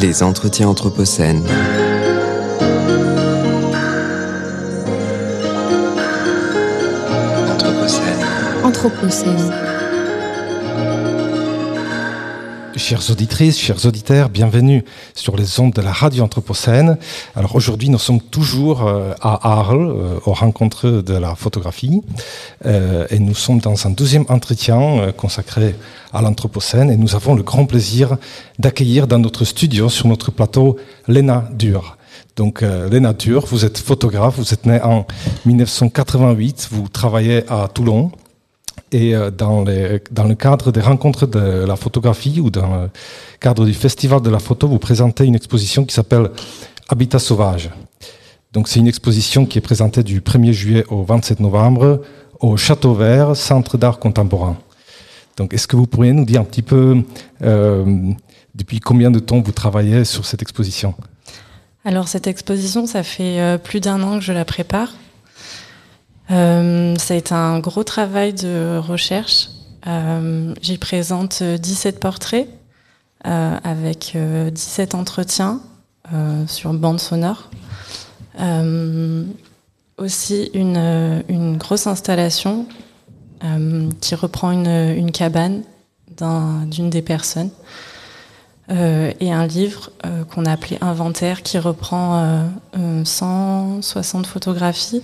Les entretiens anthropocènes. Anthropocène. Anthropocène. Chères auditrices, chers auditeurs, bienvenue sur les ondes de la radio Anthropocène. Alors aujourd'hui, nous sommes toujours euh, à Arles, euh, aux rencontres de la photographie, Euh, et nous sommes dans un deuxième entretien consacré à l'Anthropocène, et nous avons le grand plaisir d'accueillir dans notre studio, sur notre plateau, Léna Dur. Donc, euh, Léna Dur, vous êtes photographe, vous êtes née en 1988, vous travaillez à Toulon. Et euh, dans, le cadre des rencontres de la photographie ou dans le cadre du festival de la photo, vous présentez une exposition qui s'appelle Habitat sauvage. Donc c'est une exposition qui est présentée du 1er juillet au 27 novembre au Château Vert, Centre d'art contemporain. Donc est-ce que vous pourriez nous dire un petit peu euh, depuis combien de temps vous travaillez sur cette exposition? Alors cette exposition, ça fait euh, plus d'un an que je la prépare. Euh, ça a été un gros travail de recherche. Euh, J'y présente euh, 17 portraits euh, avec euh, 17 entretiens sur bande sonore. Aussi une, grosse installation qui reprend une, cabane d'un- d'une des personnes. Et un livre qu'on a appelé Inventaire qui reprend euh, euh, 160 photographies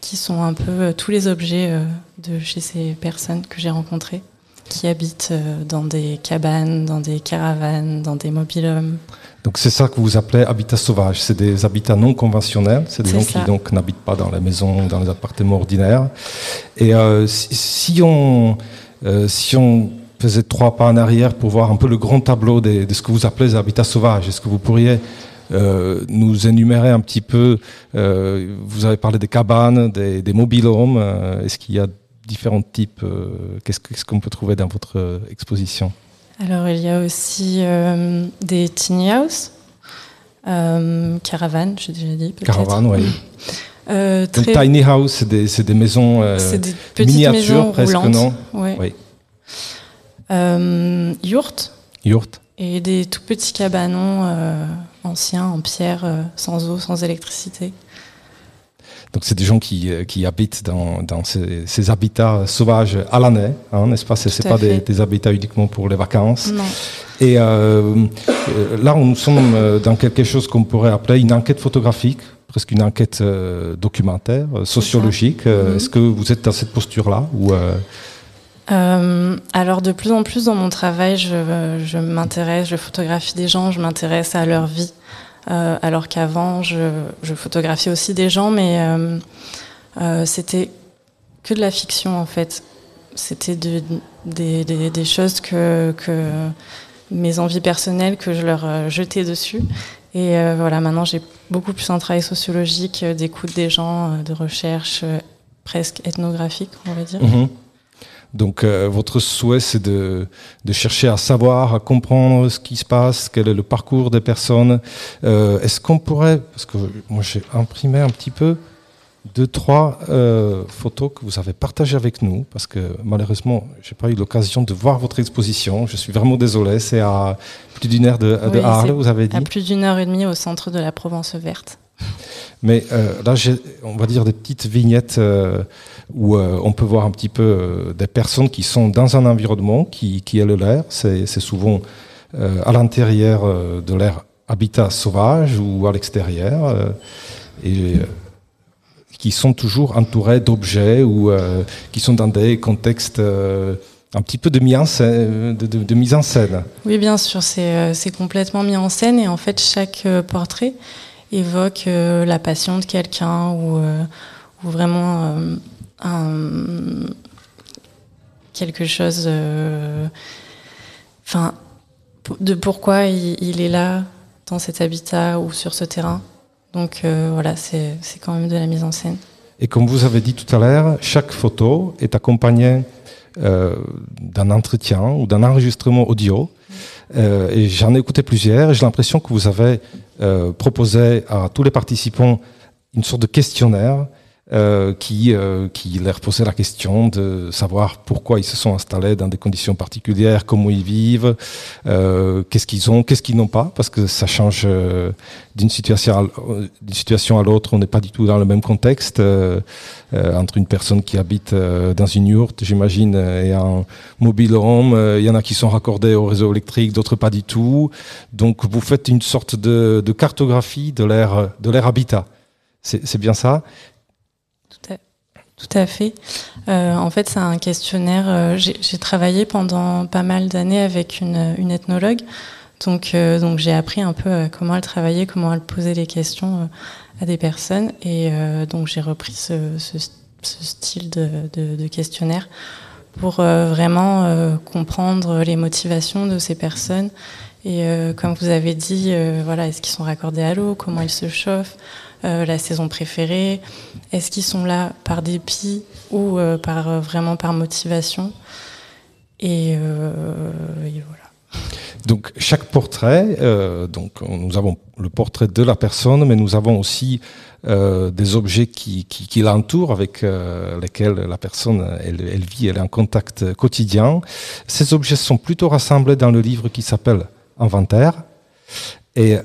qui sont un peu euh, tous les objets euh, de chez ces personnes que j'ai rencontrées qui habitent euh, dans des cabanes, dans des caravanes, dans des mobilhomes. Donc c'est ça que vous appelez habitat sauvage. C'est des habitats non conventionnels. C'est des gens ça. qui donc n'habitent pas dans les maisons, dans les appartements ordinaires. Et euh, si, si on euh, si on faisait trois pas en arrière pour voir un peu le grand tableau des- de ce que vous appelez les habitats sauvages, est-ce que vous pourriez euh, nous énumérer un petit peu euh, Vous avez parlé des cabanes, des, des mobilhomes. euh, est-ce qu'il y a différents types Qu'est-ce que- qu'est-ce qu'on peut trouver dans votre exposition? Alors il y a aussi des tiny house, caravanes, j'ai déjà dit. Caravane, oui. Euh, Donc, tiny house, c'est des, maisons. euh, des miniatures, maisons presque, roulantes. non? Ouais. Oui. Euh, yurts Yurt. Et des tout petits cabanons euh, anciens en pierre, euh, sans eau, sans électricité. Donc c'est des gens qui, euh, qui habitent dans, dans ces, ces habitats sauvages à l'année, hein, n'est-ce pas? À pas des, habitats uniquement pour les vacances. Non. Et euh, là, nous sommes dans quelque chose qu'on pourrait appeler une enquête photographique, presque une enquête documentaire, sociologique. Mhm. Est-ce que vous êtes dans cette posture-là ou euh, alors de plus en plus dans mon travail, je, m'intéresse, je photographie des gens, je m'intéresse à leur vie. Euh, alors qu'avant, je, photographiais aussi des gens, mais euh, c'était que de la fiction en fait. C'était de- des, choses que, mes envies personnelles que je leur jetais dessus. Et voilà, maintenant j'ai beaucoup plus un travail sociologique, d'écoute des gens, de recherche presque ethnographique, on va dire. Mhm. Donc euh, votre souhait, c'est de, de chercher à savoir, à comprendre ce qui se passe, quel est le parcours des personnes. Euh, Est-ce qu'on pourrait, parce que moi j'ai imprimé un petit peu deux, trois euh, photos que vous avez partagées avec nous, parce que malheureusement, j'ai pas eu l'occasion de voir votre exposition. Je suis vraiment désolé, c'est à plus d'une heure de, de Arles, vous avez dit. À plus d'une heure et demie au centre de la Provence verte. Mais euh, là, j'ai, on va dire, des petites vignettes où euh, on peut voir un petit peu euh, des personnes qui sont dans un environnement qui, qui est le leur. C'est, souvent euh, à l'intérieur de leur habitat sauvage ou à l'extérieur. et qui sont toujours entourés d'objets ou qui sont dans des contextes un petit peu de mise en scène. Oui, bien sûr, c'est complètement mis en scène et en fait, chaque portrait évoque la passion de quelqu'un ou, ou vraiment quelque chose. euh, Enfin, de pourquoi il, est là dans cet habitat ou sur ce terrain. Donc euh, voilà, c'est quand même de la mise en scène. Et comme vous avez dit tout à l'heure, chaque photo est accompagnée euh, d'un entretien ou d'un enregistrement audio. Et j'en ai écouté plusieurs. J'ai l'impression que vous avez proposé à tous les participants une sorte de questionnaire euh, qui, euh, qui leur posait la question de savoir pourquoi ils se sont installés dans des conditions particulières, comment ils vivent, euh, qu'est-ce qu'ils ont, qu'est-ce qu'ils n'ont pas, parce que ça change d'une situation, à l'autre. On n'est pas du tout dans le même contexte entre une personne qui habite dans une yourte, j'imagine, et un mobile home. Il y en a qui sont raccordés au réseau électrique, d'autres pas du tout. Donc vous faites une sorte de, de cartographie de leur, de leur habitat. C'est bien ça tout à fait. Euh, en fait, c'est un questionnaire. Euh, j'ai travaillé pendant pas mal d'années avec une, ethnologue, donc euh, donc j'ai appris un peu comment elle travaillait, comment elle posait les questions à des personnes, et donc j'ai repris ce, style de, questionnaire pour vraiment comprendre les motivations de ces personnes. Et comme vous avez dit, voilà, est-ce qu'ils sont raccordés à l'eau, comment ils se chauffent, la saison préférée? Est-ce qu'ils sont là par dépit ou euh, par euh, vraiment par motivation? Et, voilà. Donc chaque portrait, donc nous avons le portrait de la personne, mais nous avons aussi des objets qui, qui, l'entourent, avec lesquels la personne elle, vit, elle est en contact quotidien. Ces objets sont plutôt rassemblés dans le livre qui s'appelle Inventaire. Et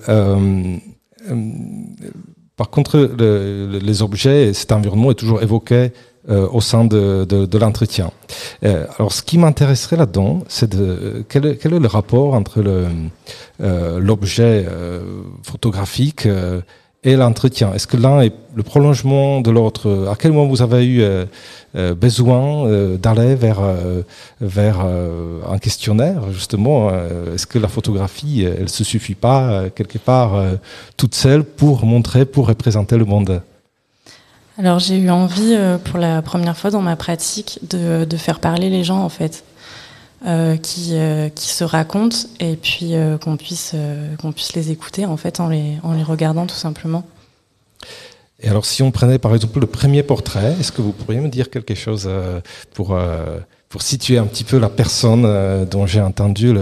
par contre, le, les objets, cet environnement est toujours évoqué euh, au sein de, de, l'entretien. Euh, alors, ce qui m'intéresserait là-dedans, c'est de quel, est le rapport entre euh, l'objet photographique et l'entretien. Est-ce que l'un est le prolongement de l'autre? À quel moment vous avez eu euh, euh besoin euh, d'aller vers, un questionnaire Justement, est-ce que la photographie, elle se suffit pas quelque part toute seule pour montrer, pour représenter le monde? Alors j'ai eu envie pour la première fois dans ma pratique de, de faire parler les gens en fait. Euh, qui, euh, qui se racontent et puis euh, qu'on puisse, qu'on puisse les écouter en fait en les, en les regardant tout simplement. Et alors si on prenait par exemple le premier portrait, est-ce que vous pourriez me dire quelque chose pour, pour situer un petit peu la personne dont j'ai entendu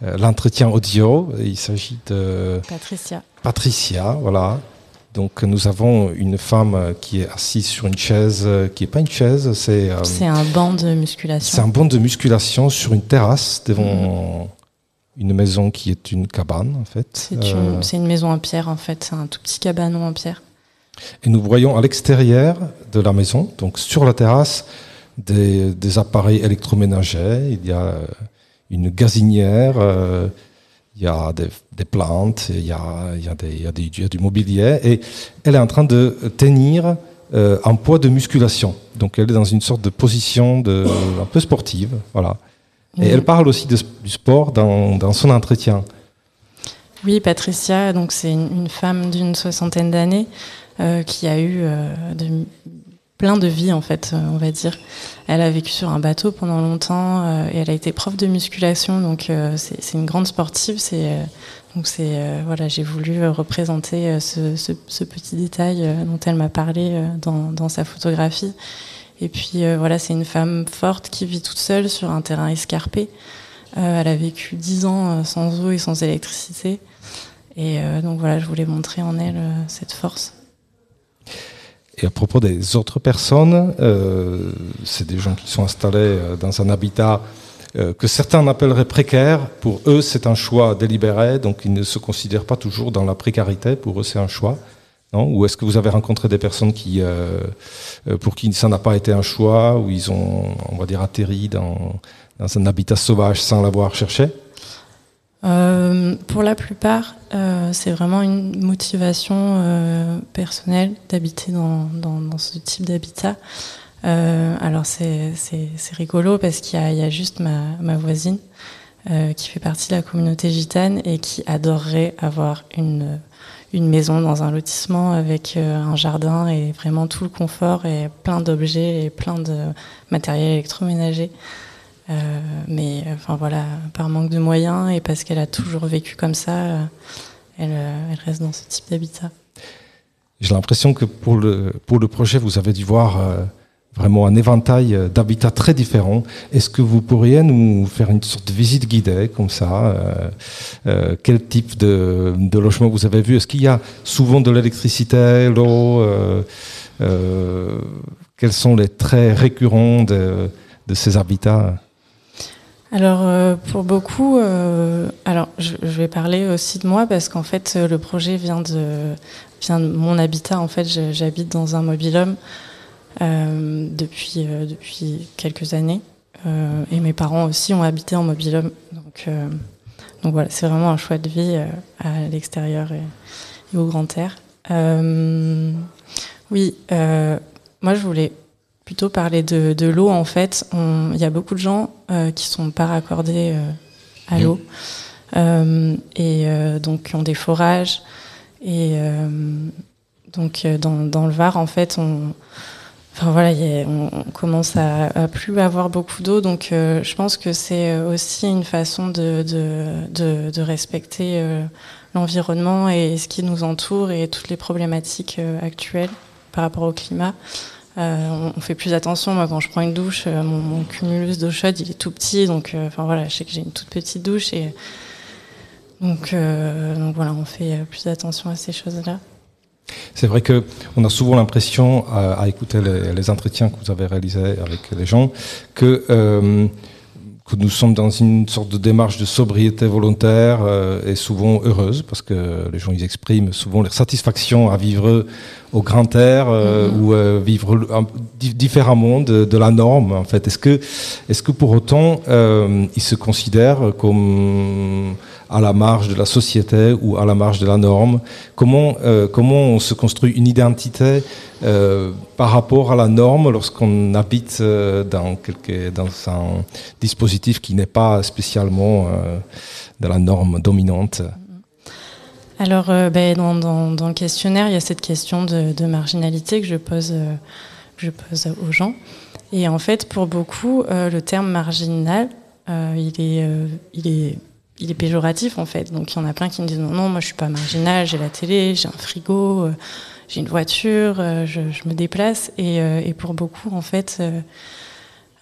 l'entretien audio? Il s'agit de... Patricia. Patricia, voilà. Donc nous avons une femme qui est assise sur une chaise, qui n'est pas une chaise, c'est... Euh, c'est un banc de musculation. C'est un banc de musculation sur une terrasse devant mmh. une maison qui est une cabane en fait. C'est une, euh, une, maison en pierre en fait, c'est un tout petit cabanon en pierre. Et nous voyons à l'extérieur de la maison, donc sur la terrasse, des, des appareils électroménagers. Il y a une gazinière. Euh, il y a des, des plantes, il y a, il y, a des, il y, a des, il y a du mobilier, et elle est en train de tenir euh, un poids de musculation. Donc elle est dans une sorte de position de, un peu sportive, voilà. Et elle parle aussi de, du sport dans, dans, son entretien. Oui, Patricia, donc c'est une, une, femme d'une soixantaine d'années euh, qui a eu euh, de plein de vie en fait, euh, on va dire. Elle a vécu sur un bateau pendant longtemps euh, et elle a été prof de musculation, donc euh, c'est une grande sportive. C'est donc c'est voilà, j'ai voulu représenter ce, ce, ce, petit détail dont elle m'a parlé dans, dans, sa photographie. Et puis voilà, c'est une femme forte qui vit toute seule sur un terrain escarpé. elle a vécu dix ans sans eau et sans électricité. Et donc voilà, je voulais montrer en elle cette force. Et à propos des autres personnes, euh, c'est des gens qui sont installés euh, dans un habitat euh, que certains appelleraient précaire. Pour eux, c'est un choix délibéré, donc ils ne se considèrent pas toujours dans la précarité. Pour eux, c'est un choix. Non? Ou est-ce que vous avez rencontré des personnes qui, pour qui ça n'a pas été un choix, ou ils ont, on va dire, atterri dans, dans un habitat sauvage sans l'avoir cherché? Euh, pour la plupart, euh, c'est vraiment une motivation euh, personnelle d'habiter dans, ce type d'habitat. Alors c'est rigolo parce qu'il y, a juste ma, voisine qui fait partie de la communauté gitane et qui adorerait avoir une, maison dans un lotissement avec un jardin et vraiment tout le confort et plein d'objets et plein de matériel électroménager. Euh, mais enfin voilà, par manque de moyens et parce qu'elle a toujours vécu comme ça, euh, elle, euh, reste dans ce type d'habitat. J'ai l'impression que pour le, pour le projet, vous avez dû voir vraiment un éventail d'habitats très différents. Est-ce que vous pourriez nous faire une sorte de visite guidée comme ça Quel type de, de, logement vous avez vu? Est-ce qu'il y a souvent de l'électricité, l'eau Quels sont les traits récurrents de, de ces habitats? Alors euh, pour beaucoup, euh, alors je, vais parler aussi de moi parce qu'en fait le projet vient de vient de mon habitat. En fait, j'habite dans un mobilhome euh, depuis depuis quelques années et mes parents aussi ont habité en mobilhome. Donc donc voilà, c'est vraiment un choix de vie à l'extérieur et, et, au grand air. oui, moi je voulais plutôt parler de, de l'eau. En fait, il y a beaucoup de gens euh, qui sont pas raccordés euh, à l'eau euh, et euh, donc qui ont des forages. Et donc dans, dans, le Var, en fait, on, enfin voilà, a, on, commence à, à, plus avoir beaucoup d'eau. Donc je pense que c'est aussi une façon de, de, de respecter l'environnement et ce qui nous entoure et toutes les problématiques actuelles par rapport au climat. Euh, on fait plus attention. Moi, quand je prends une douche, euh, mon, cumulus d'eau chaude, il est tout petit. Donc, euh, enfin voilà, je sais que j'ai une toute petite douche et donc, donc voilà, on fait plus attention à ces choses-là. C'est vrai que on a souvent l'impression, à, écouter les, les, entretiens que vous avez réalisés avec les gens, que que nous sommes dans une sorte de démarche de sobriété volontaire euh, et souvent heureuse, parce que les gens ils expriment souvent leur satisfaction à vivre au grand air euh, mm-hmm. ou euh, vivre différemment de, de, la norme. En fait, est-ce que, est-ce que pour autant ils se considèrent comme à la marge de la société ou à la marge de la norme Comment, euh, comment on se construit une identité euh, par rapport à la norme lorsqu'on habite euh, dans, quelque, dans un dispositif qui n'est pas spécialement de la norme dominante? Alors, ben, dans, dans, dans, le questionnaire, il y a cette question de, de marginalité que je pose, que je pose aux gens. Et en fait, pour beaucoup, le terme marginal, il est, il est il est péjoratif en fait. Donc il y en a plein qui me disent non, non, moi je suis pas marginal, j'ai la télé, j'ai un frigo, euh, j'ai une voiture, euh, je, me déplace. Et, euh, et, pour beaucoup en fait,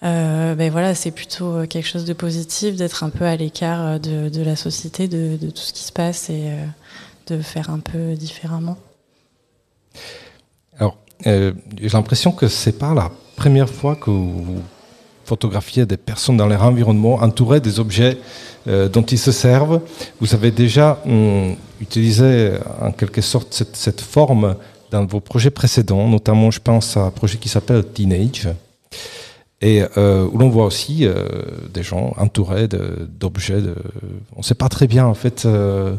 ben voilà, c'est plutôt quelque chose de positif d'être un peu à l'écart de, la société, de, de, tout ce qui se passe et de faire un peu différemment. Alors j'ai l'impression que c'est pas la première fois que vous photographiez des personnes dans leur environnement entourées des objets euh, dont ils se servent. Vous avez déjà hum, utilisé en quelque sorte cette, forme dans vos projets précédents, notamment je pense à un projet qui s'appelle Teenage, et euh, où l'on voit aussi euh, des gens entourés d'objets. On ne sait pas très bien en fait euh, euh,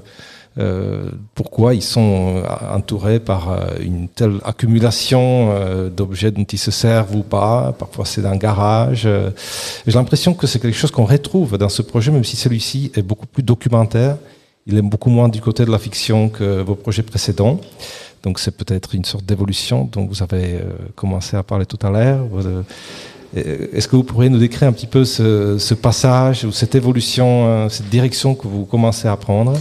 pourquoi ils sont euh, entourés par euh, une telle accumulation d'objets dont ils se servent ou pas. Parfois c'est dans un garage. J'ai l'impression que c'est quelque chose qu'on retrouve dans ce projet, même si celui-ci est beaucoup plus documentaire. Il est beaucoup moins du côté de la fiction que vos projets précédents. Donc c'est peut-être une sorte d'évolution dont vous avez commencé à parler tout à l'heure. Est-ce que vous pourriez nous décrire un petit peu ce, ce passage ou cette évolution, cette direction que vous commencez à prendre?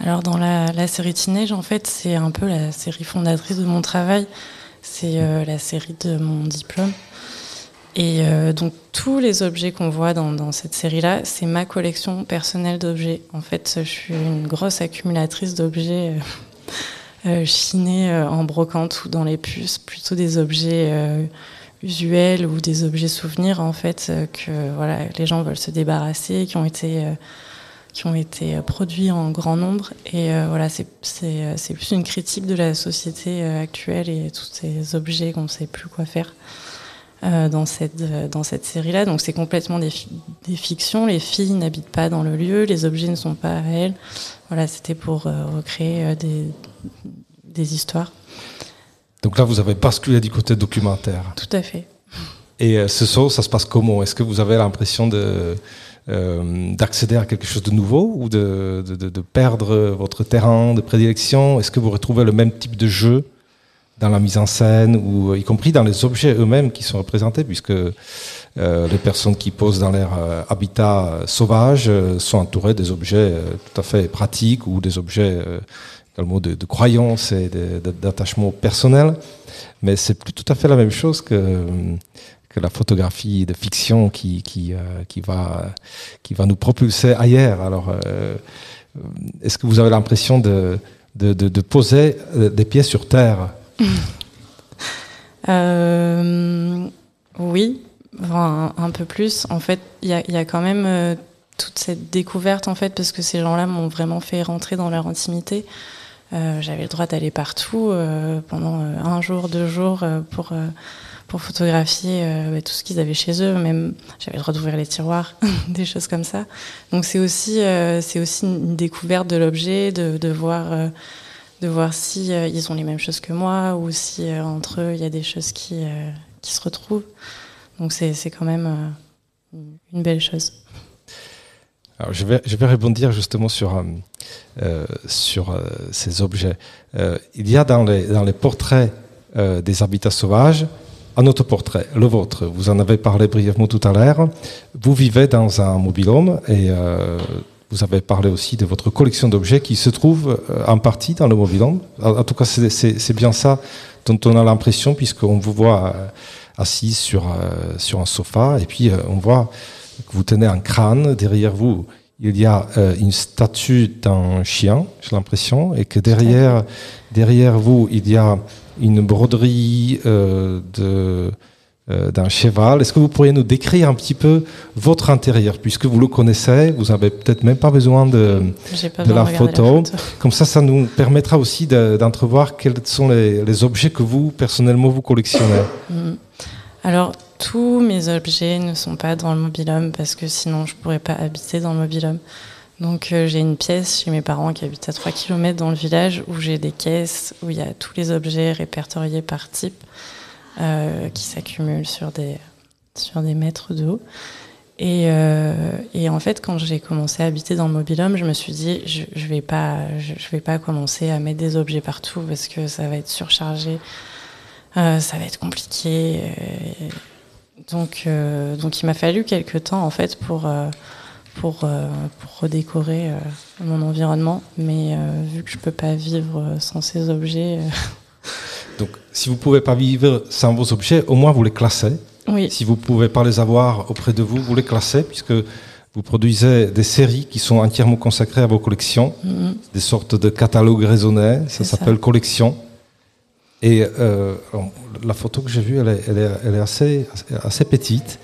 Alors dans la, série Teenage, en fait, c'est un peu la série fondatrice de mon travail. C'est euh, la série de mon diplôme. Et euh, donc tous les objets qu'on voit dans, cette série-là, c'est ma collection personnelle d'objets. En fait, je suis une grosse accumulatrice d'objets euh, chinés en brocante ou dans les puces, plutôt des objets usuels ou des objets souvenirs en fait que voilà les gens veulent se débarrasser, qui ont été qui ont été euh, produits en grand nombre. Et euh, voilà, c'est euh, plus une critique de la société actuelle et tous ces objets qu'on ne sait plus quoi faire euh, dans cette, dans cette série-là. Donc c'est complètement des, des, fictions. Les filles n'habitent pas dans le lieu, les objets ne sont pas réels. Voilà, c'était pour recréer des, des histoires. Donc là, vous avez basculé du côté documentaire. Tout à fait. Et ce saut, ça se passe comment? Est-ce que vous avez l'impression de euh, d'accéder à quelque chose de nouveau ou de, de, perdre votre terrain de prédilection? Est-ce que vous retrouvez le même type de jeu dans la mise en scène ou y compris dans les objets eux-mêmes qui sont représentés puisque euh, les personnes qui posent dans leur euh, habitat sauvage euh, sont entourées des objets euh, tout à fait pratiques ou des objets de, de croyance et d'attachement personnel, mais c'est plus tout à fait la même chose que, la photographie de fiction qui, qui, euh, qui, va, qui va nous propulser ailleurs. Alors, euh, est-ce que vous avez l'impression de, de, de, poser euh, des pieds sur terre? Euh, Oui, un, peu plus. En fait, il y a, y a, quand même euh, toute cette découverte, en fait, parce que ces gens-là m'ont vraiment fait rentrer dans leur intimité. Euh, J'avais le droit d'aller partout euh, pendant un jour, deux jours pour photographier euh, tout ce qu'ils avaient chez eux. Même j'avais le droit d'ouvrir les tiroirs, des choses comme ça. Donc c'est aussi euh, c'est aussi une découverte de l'objet, de, voir euh, de voir si ils ont les mêmes choses que moi ou si entre eux il y a des choses qui se retrouvent. Donc c'est quand même une belle chose. Alors je vais je justement sur sur ces objets. il y a dans les dans les portraits des habitats sauvages un autoportrait, le vôtre. Vous en avez parlé brièvement tout à l'heure. Vous vivez dans un mobilhome et euh, vous avez parlé aussi de votre collection d'objets qui se trouve euh, en partie dans le mobilhome. En, tout cas, c'est bien ça dont on a l'impression puisqu'on vous voit euh, assis sur, euh, sur un sofa et puis on voit que vous tenez un crâne. Derrière vous, il y a euh, une statue d'un chien, j'ai l'impression, et que derrière, derrière vous, il y a une broderie euh, de euh, d'un cheval. Est-ce que vous pourriez nous décrire un petit peu votre intérieur, puisque vous le connaissez, vous n'avez peut-être même pas besoin de, pas de la, photo. la, photo. Comme ça, ça nous permettra aussi d'entrevoir quels sont les, les, objets que vous, personnellement, vous collectionnez. Mm. Alors, tous mes objets ne sont pas dans le mobilhome, parce que sinon, je pourrais pas habiter dans le mobilhome. Donc euh, j'ai une pièce chez mes parents qui habitent à 3 km dans le village où j'ai des caisses où il y a tous les objets répertoriés par type euh, qui s'accumulent sur des, sur des mètres de haut. Et, euh, et en fait, quand j'ai commencé à habiter dans le mobilhome, je me suis dit, je, je vais pas, je, vais pas commencer à mettre des objets partout parce que ça va être surchargé, ça va être compliqué. Donc, euh, donc il m'a fallu quelques temps en fait pour pour, euh, pour redécorer euh, mon environnement. Mais euh, vu que je peux pas vivre sans ces objets. Donc, si vous pouvez pas vivre sans vos objets, au moins vous les classez. Oui. Si vous pouvez pas les avoir auprès de vous, vous les classez puisque vous produisez des séries qui sont entièrement consacrées à vos collections, mm -hmm. des sortes de catalogues raisonnés. Ça s'appelle collection. Et euh, la photo que j'ai vue, elle est, elle est, elle est assez, assez petite.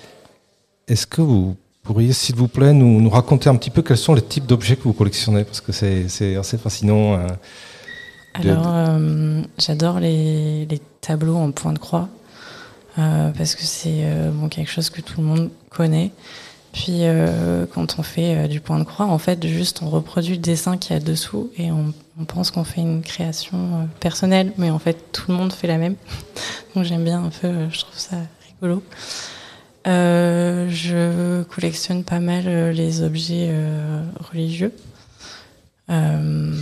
Est-ce que vous pourriez, s'il vous plaît, nous, nous, raconter un petit peu quels sont les types d'objets que vous collectionnez? Parce que c'est assez fascinant. Euh, Alors, euh, j'adore les, les, tableaux en point de croix, euh, parce que c'est bon, quelque chose que tout le monde connaît. Puis, euh, quand on fait euh, du point de croix, en fait, juste on reproduit le dessin qui est dessous et on, pense qu'on fait une création personnelle, mais en fait, tout le monde fait la même. Donc, j'aime bien un peu, je trouve ça rigolo. Euh, je collectionne pas mal euh, les objets euh, religieux. Euh,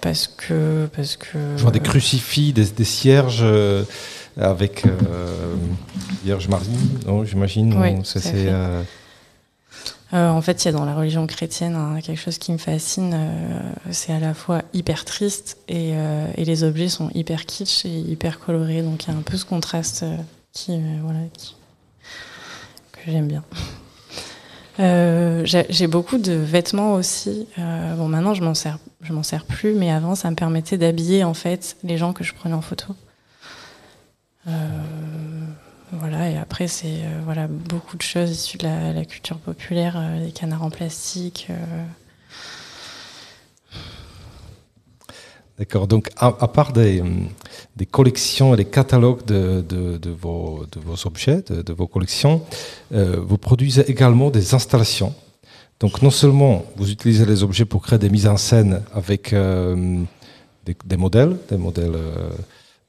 parce que parce que vois des crucifix des, cierges euh, avec Vierge Marie non j'imagine oui, c'est en fait il y a dans la religion chrétienne hein, quelque chose qui me fascine c'est à la fois hyper triste et, et, les objets sont hyper kitsch et hyper colorés donc il y a un peu ce contraste qui voilà qui j'aime bien. Euh, j'ai beaucoup de vêtements aussi. Euh, bon, maintenant je m'en sers, je m'en sers plus, mais avant ça me permettait d'habiller en fait les gens que je prenais en photo. Euh, voilà, et après c'est euh, voilà beaucoup de choses issues de la, culture populaire, les canards en plastique. D'accord. Donc, à, part des, des collections et des catalogues de, de, vos, de vos objets, de, vos collections, euh, vous produisez également des installations. Donc, non seulement vous utilisez les objets pour créer des mises en scène avec euh, des, des, modèles, des modèles euh,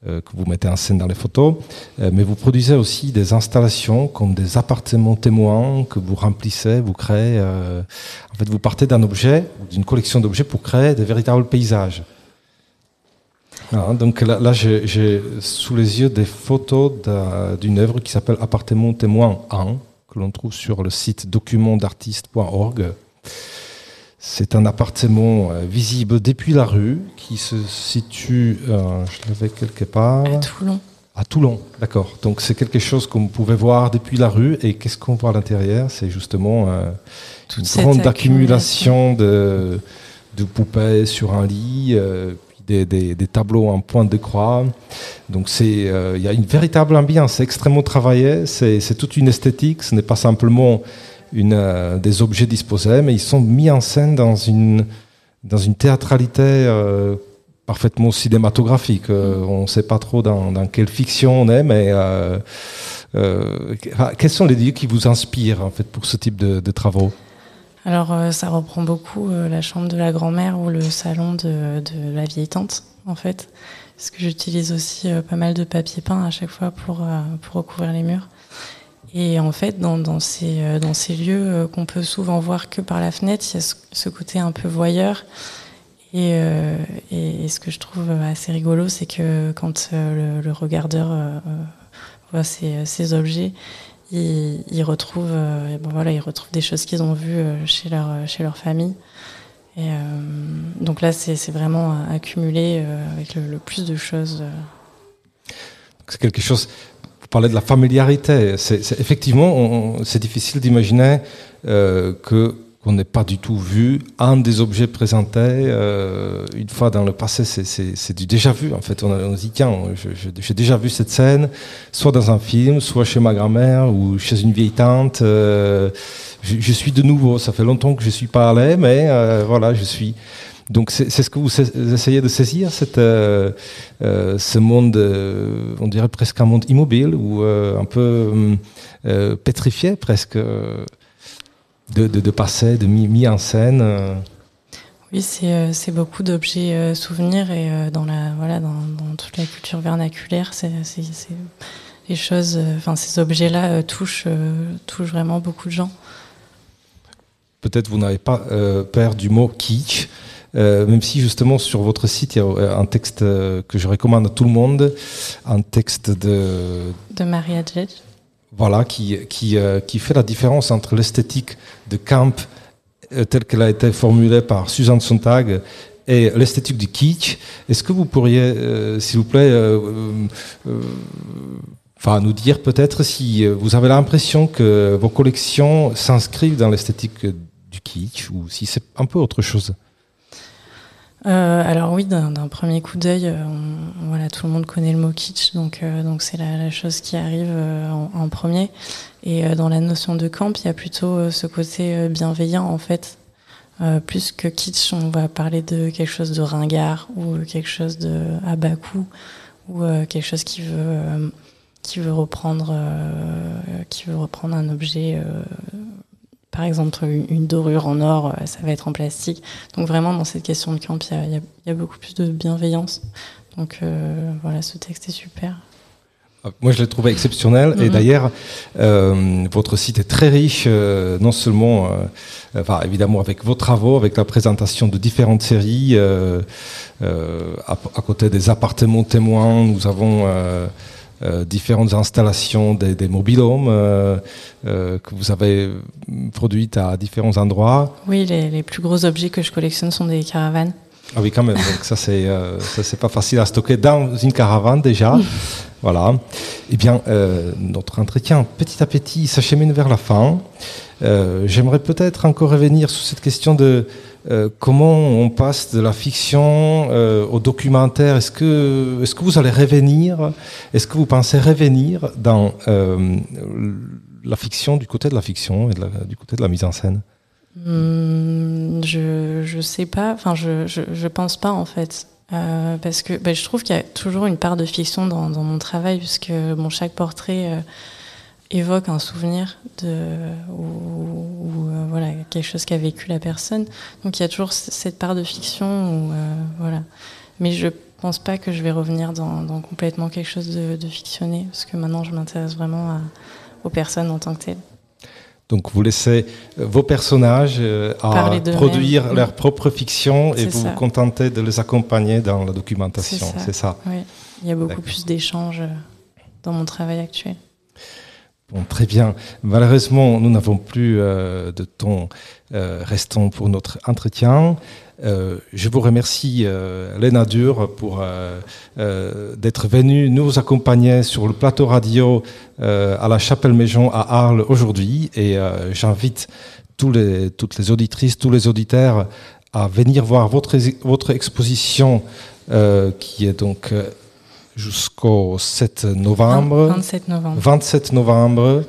que vous mettez en scène dans les photos, mais vous produisez aussi des installations comme des appartements témoins que vous remplissez, vous créez. en fait, vous partez d'un objet, d'une collection d'objets pour créer des véritables paysages. Donc là, j'ai sous les yeux des photos d'une œuvre qui s'appelle Appartement témoin 1, que l'on trouve sur le site documentartiste.org. C'est un appartement visible depuis la rue qui se situe, je l'avais quelque part. À Toulon. À Toulon, d'accord. Donc c'est quelque chose qu'on pouvait voir depuis la rue. Et qu'est-ce qu'on voit à l'intérieur? C'est justement une grande accumulation de, de, poupées sur un lit, euh, des, des, des, tableaux en pointe de croix. Donc c'est, euh, il y a une véritable ambiance, c'est extrêmement travaillé, c'est toute une esthétique. Ce n'est pas simplement euh, des objets disposés, mais ils sont mis en scène dans une dans une théâtralité parfaitement cinématographique. Euh, on ne sait pas trop dans, quelle fiction on est, mais euh, euh, quels sont les lieux qui vous inspirent en fait pour ce type de, travaux? Alors, ça reprend beaucoup la chambre de la grand-mère ou le salon de, la vieille tante, en fait. Parce que j'utilise aussi pas mal de papier peint à chaque fois pour, pour recouvrir les murs. Et en fait, dans, dans, ces, lieux qu'on peut souvent voir que par la fenêtre, il y a ce côté un peu voyeur. Euh, et, ce que je trouve assez rigolo, c'est que quand euh, le, regardeur euh, voit ces, objets, il, retrouve, bon, voilà, il retrouve des choses qu'ils ont vues chez leur, famille. Donc là, c'est vraiment accumulé avec le, plus de choses. C'est quelque chose. Parlez de la familiarité. C'est effectivement, c'est difficile d'imaginer que on n'est pas du tout vu. Un des objets présentés, euh, une fois dans le passé, c'est du déjà vu. En fait, on, on dit tiens, j'ai déjà vu cette scène, soit dans un film, soit chez ma grand-mère ou chez une vieille tante. Euh, je, suis de nouveau. Ça fait longtemps que je suis pas allé, mais euh, voilà, je suis. Donc c'est ce que vous essayez de saisir, cette, ce monde, on dirait presque un monde immobile ou un peu pétrifié presque de, de, de mis, en scène euh. Oui, c'est euh, beaucoup d'objets euh, souvenirs et dans, la, voilà, dans, toute la culture vernaculaire, c'est les choses, enfin ces objets-là touchent, touchent vraiment beaucoup de gens. Peut-être vous n'avez pas peur du mot kitsch, même si justement sur votre site il y a un texte que je recommande à tout le monde, un texte de... De Maria Djedj voilà, qui, qui, euh, qui fait la différence entre l'esthétique de camp euh, telle qu'elle a été formulée par Suzanne Sontag et l'esthétique du kitsch. Est-ce que vous pourriez, euh, s'il vous plaît, enfin, nous dire peut-être si vous avez l'impression que vos collections s'inscrivent dans l'esthétique du kitsch ou si c'est un peu autre chose? Euh, alors oui, d'un premier coup d'œil, euh, voilà, tout le monde connaît le mot kitsch, donc euh, donc c'est la, chose qui arrive en, premier. Et dans la notion de camp, il y a plutôt ce côté bienveillant en fait. plus que kitsch, on va parler de quelque chose de ringard ou quelque chose de à bas coût ou quelque chose qui veut qui veut reprendre qui veut reprendre un objet par exemple, une dorure en or, euh, ça va être en plastique. Donc vraiment, dans cette question de camp, il y, a, beaucoup plus de bienveillance. Donc euh, voilà, ce texte est super. Ah, moi, je l'ai trouvé exceptionnel. Et mhm. d'ailleurs, euh, votre site est très riche, non seulement, enfin, évidemment, avec vos travaux, avec la présentation de différentes séries. À, à, côté des appartements témoins, nous avons différentes installations des, des mobilhomes euh, euh, que vous avez produites à différents endroits. Oui, les, les, plus gros objets que je collectionne sont des caravanes. Ah oui, quand même. Donc ça, c'est ça, c'est pas facile à stocker dans une caravane déjà. voilà. Eh bien, notre entretien, petit à petit, s'achemine vers la fin. J'aimerais peut-être encore revenir sur cette question de euh, comment on passe de la fiction euh, au documentaire? Est-ce que, est que vous allez revenir? Est-ce que vous pensez revenir dans euh, la fiction, du côté de la fiction et du côté de la mise en scène? Hmm, Je ne sais pas. Enfin, je, je, pense pas en fait. parce que ben, je trouve qu'il y a toujours une part de fiction dans, dans mon travail, puisque bon, chaque portrait évoque un souvenir de, ou, euh, voilà, quelque chose qu'a vécu la personne. Donc il y a toujours cette part de fiction. Où, euh, voilà. Mais je pense pas que je vais revenir dans, complètement quelque chose de, fictionné, parce que maintenant je m'intéresse vraiment aux personnes en tant que telles. Donc vous laissez euh, vos personnages à produire leur propre fiction et vous vous contentez de les accompagner dans la documentation, c'est ça, Oui, il y a beaucoup plus d'échanges dans mon travail actuel. Bon, très bien. Malheureusement, nous n'avons plus euh, de temps euh, restant pour notre entretien. Euh, je vous remercie, Léna Dur, pour d'être venue nous accompagner sur le plateau radio à la Chapelle Méjean à Arles aujourd'hui. Et j'invite tous les, toutes les auditrices, tous les auditeurs à venir voir votre, exposition qui est donc jusqu'au 7 novembre. 27 novembre. 27 novembre,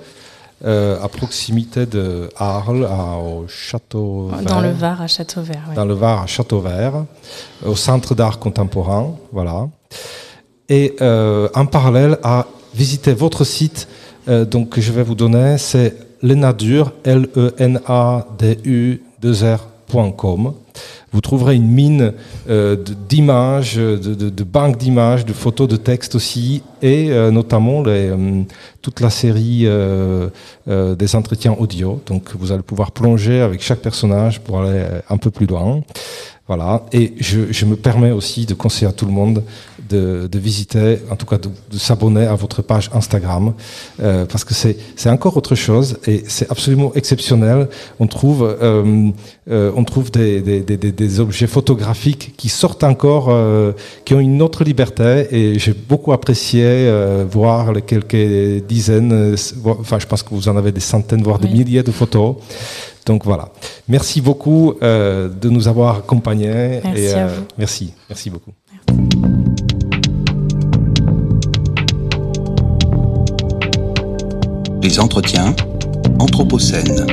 euh, à proximité de Arles, à- au Château Dans le Vert, Var à Châteauvert. ouais. dans le Var, à Château Vert, au Centre d'art contemporain, voilà. Et euh, en parallèle, à visiter votre site, euh, donc que je vais vous donner, c'est lenadur, l e n a d u 2 r.com. Vous trouverez une mine euh, d'images, de, de, banques d'images, de photos, de textes aussi, et euh, notamment euh, toute la série euh, euh, des entretiens audio. Donc vous allez pouvoir plonger avec chaque personnage pour aller euh, un peu plus loin. Voilà. Et je me permets aussi de conseiller à tout le monde de, de visiter, en tout cas de, de s'abonner à votre page Instagram, euh, parce que c'est c'est encore autre chose et c'est absolument exceptionnel. On trouve euh, euh, on trouve des, des, des, objets photographiques qui sortent encore, qui ont une autre liberté et j'ai beaucoup apprécié voir les quelques dizaines, enfin je pense que vous en avez des centaines voire des milliers de photos. Donc voilà. Merci beaucoup euh, de nous avoir accompagnés. Merci et. Merci, merci beaucoup. Les entretiens Anthropocène.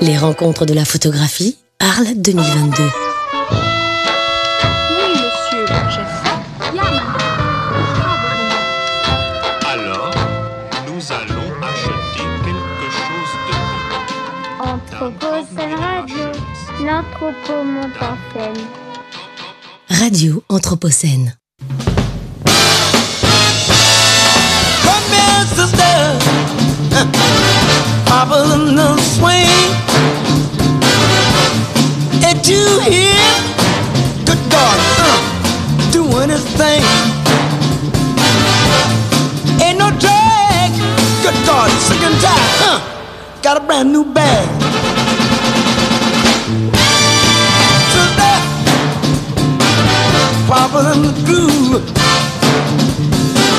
Les rencontres de la photographie, Arles 2022. The swing. And you hear? Good God, uh, doing his thing. Ain't no drag. Good God, sick and tired. Uh, got a brand new bag. bobbing goo.